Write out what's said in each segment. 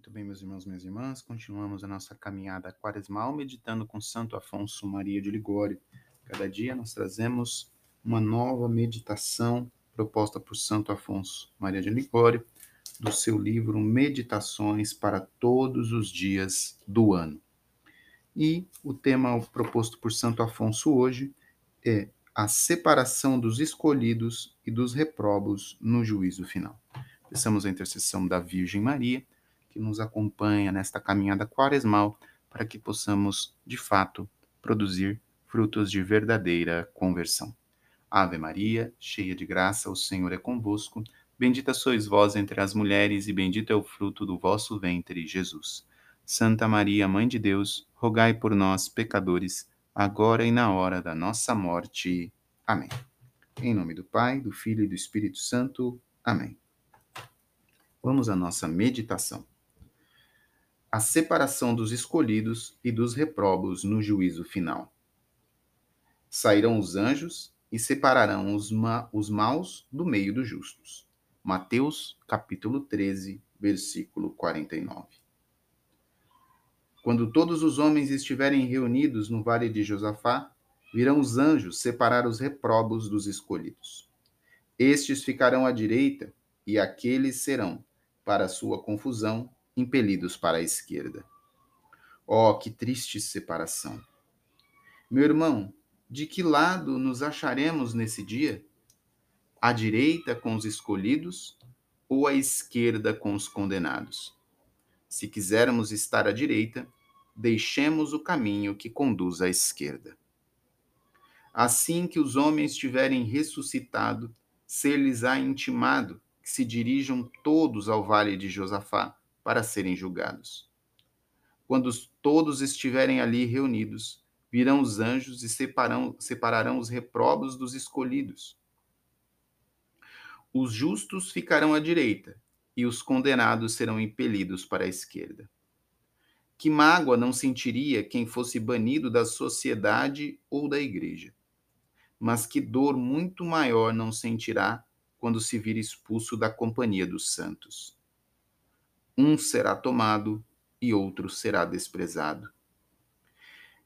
Muito bem, meus irmãos, minhas irmãs, continuamos a nossa caminhada quaresmal meditando com Santo Afonso Maria de Ligório. Cada dia nós trazemos uma nova meditação proposta por Santo Afonso Maria de Ligório, do seu livro Meditações para Todos os Dias do Ano. E o tema proposto por Santo Afonso hoje é a separação dos escolhidos e dos reprobos no juízo final. Peçamos a intercessão da Virgem Maria que nos acompanha nesta caminhada quaresmal, para que possamos, de fato, produzir frutos de verdadeira conversão. Ave Maria, cheia de graça, o Senhor é convosco. Bendita sois vós entre as mulheres, e bendito é o fruto do vosso ventre, Jesus. Santa Maria, Mãe de Deus, rogai por nós, pecadores, agora e na hora da nossa morte. Amém. Em nome do Pai, do Filho e do Espírito Santo. Amém. Vamos à nossa meditação a separação dos escolhidos e dos reprobos no juízo final. Sairão os anjos e separarão os, ma os maus do meio dos justos. Mateus, capítulo 13, versículo 49. Quando todos os homens estiverem reunidos no vale de Josafá, virão os anjos separar os reprobos dos escolhidos. Estes ficarão à direita, e aqueles serão, para sua confusão, impelidos para a esquerda. Oh, que triste separação! Meu irmão, de que lado nos acharemos nesse dia? À direita com os escolhidos ou à esquerda com os condenados? Se quisermos estar à direita, deixemos o caminho que conduz à esquerda. Assim que os homens tiverem ressuscitado, ser-lhes-á intimado que se dirijam todos ao vale de Josafá, para serem julgados. Quando todos estiverem ali reunidos, virão os anjos e separarão os reprobos dos escolhidos. Os justos ficarão à direita e os condenados serão impelidos para a esquerda. Que mágoa não sentiria quem fosse banido da sociedade ou da igreja? Mas que dor muito maior não sentirá quando se vir expulso da companhia dos santos um será tomado e outro será desprezado.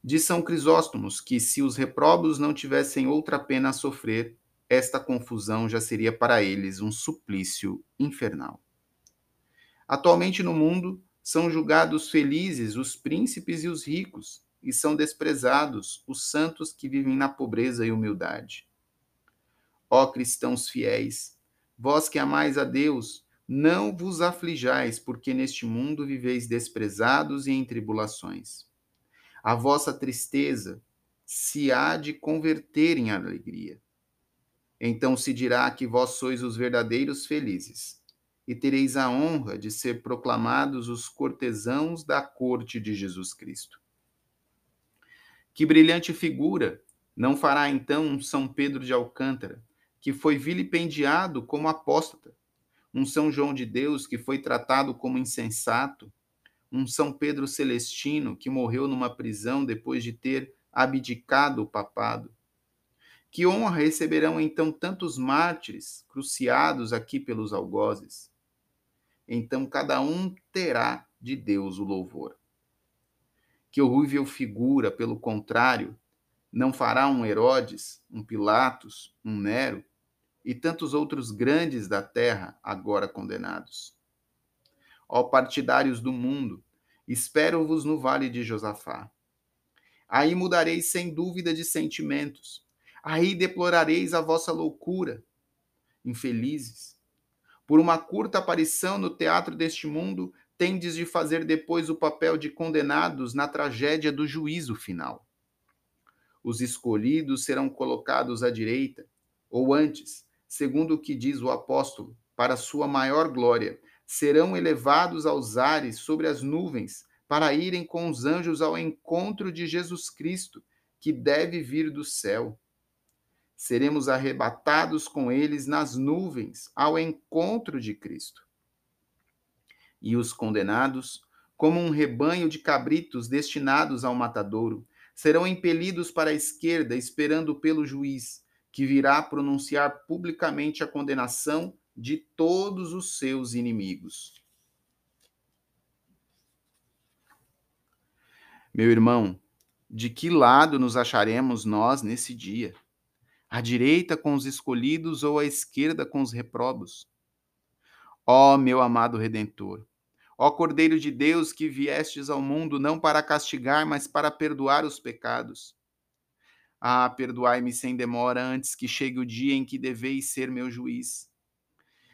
Diz São Crisóstomos que se os reprobos não tivessem outra pena a sofrer, esta confusão já seria para eles um suplício infernal. Atualmente no mundo são julgados felizes os príncipes e os ricos, e são desprezados os santos que vivem na pobreza e humildade. Ó cristãos fiéis, vós que amais a Deus, não vos aflijais, porque neste mundo viveis desprezados e em tribulações. A vossa tristeza se há de converter em alegria. Então se dirá que vós sois os verdadeiros felizes, e tereis a honra de ser proclamados os cortesãos da corte de Jesus Cristo. Que brilhante figura não fará então um São Pedro de Alcântara, que foi vilipendiado como apóstata, um São João de Deus que foi tratado como insensato, um São Pedro Celestino que morreu numa prisão depois de ter abdicado o papado. Que honra receberão então tantos mártires cruciados aqui pelos algozes? Então cada um terá de Deus o louvor. Que horrível figura, pelo contrário, não fará um Herodes, um Pilatos, um Nero, e tantos outros grandes da terra agora condenados. Ó partidários do mundo, espero-vos no vale de Josafá. Aí mudareis sem dúvida de sentimentos. Aí deplorareis a vossa loucura. Infelizes, por uma curta aparição no teatro deste mundo, tendes de fazer depois o papel de condenados na tragédia do juízo final. Os escolhidos serão colocados à direita, ou antes, segundo o que diz o apóstolo, para sua maior glória, serão elevados aos ares sobre as nuvens, para irem com os anjos ao encontro de Jesus Cristo, que deve vir do céu. Seremos arrebatados com eles nas nuvens ao encontro de Cristo. E os condenados, como um rebanho de cabritos destinados ao matadouro, serão impelidos para a esquerda, esperando pelo juiz que virá pronunciar publicamente a condenação de todos os seus inimigos. Meu irmão, de que lado nos acharemos nós nesse dia? À direita com os escolhidos ou à esquerda com os reprobos? Ó meu amado Redentor, ó Cordeiro de Deus que viestes ao mundo não para castigar, mas para perdoar os pecados. Ah, perdoai-me sem demora antes que chegue o dia em que deveis ser meu juiz.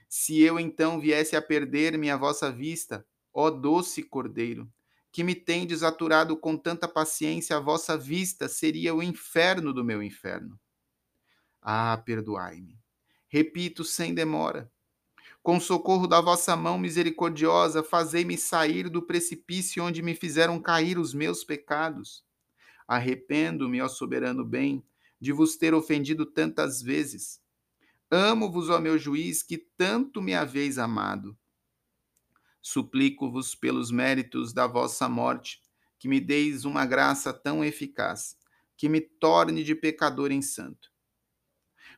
Se eu então viesse a perder-me à vossa vista, ó doce Cordeiro, que me tendes aturado com tanta paciência, a vossa vista seria o inferno do meu inferno. Ah, perdoai-me. Repito sem demora. Com socorro da vossa mão misericordiosa, fazei-me sair do precipício onde me fizeram cair os meus pecados. Arrependo-me, ó soberano bem, de vos ter ofendido tantas vezes. Amo-vos, ó meu juiz, que tanto me haveis amado. Suplico-vos pelos méritos da vossa morte, que me deis uma graça tão eficaz, que me torne de pecador em santo.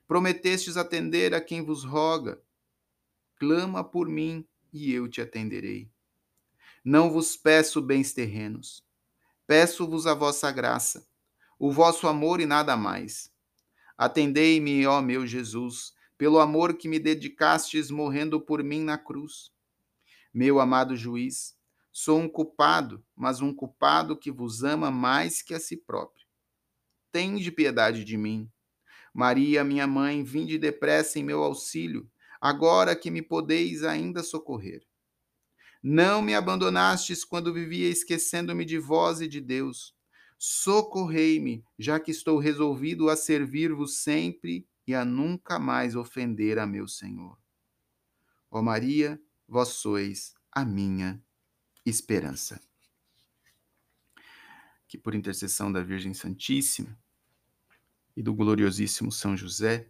Prometestes atender a quem vos roga. Clama por mim e eu te atenderei. Não vos peço bens terrenos, peço-vos a vossa graça, o vosso amor e nada mais. Atendei-me, ó meu Jesus, pelo amor que me dedicastes morrendo por mim na cruz. Meu amado juiz, sou um culpado, mas um culpado que vos ama mais que a si próprio. Tende piedade de mim. Maria, minha mãe, vinde depressa em meu auxílio, agora que me podeis ainda socorrer. Não me abandonastes quando vivia esquecendo-me de vós e de Deus. Socorrei-me, já que estou resolvido a servir-vos sempre e a nunca mais ofender a meu Senhor. Ó Maria, vós sois a minha esperança. Que por intercessão da Virgem Santíssima e do gloriosíssimo São José,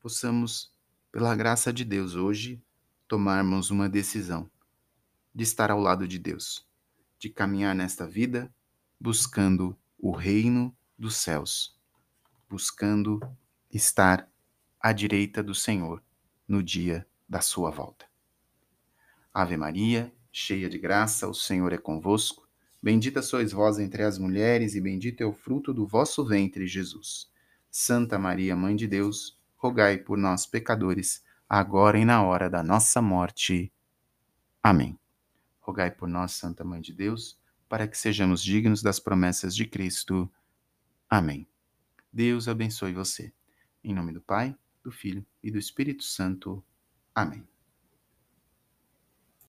possamos, pela graça de Deus, hoje tomarmos uma decisão de estar ao lado de Deus, de caminhar nesta vida buscando o reino dos céus buscando estar à direita do Senhor no dia da sua volta. Ave Maria, cheia de graça, o Senhor é convosco. Bendita sois vós entre as mulheres, e bendito é o fruto do vosso ventre, Jesus. Santa Maria, Mãe de Deus, rogai por nós, pecadores, agora e na hora da nossa morte. Amém. Rogai por nós, Santa Mãe de Deus, para que sejamos dignos das promessas de Cristo. Amém. Deus abençoe você. Em nome do Pai, do Filho e do Espírito Santo. Amém.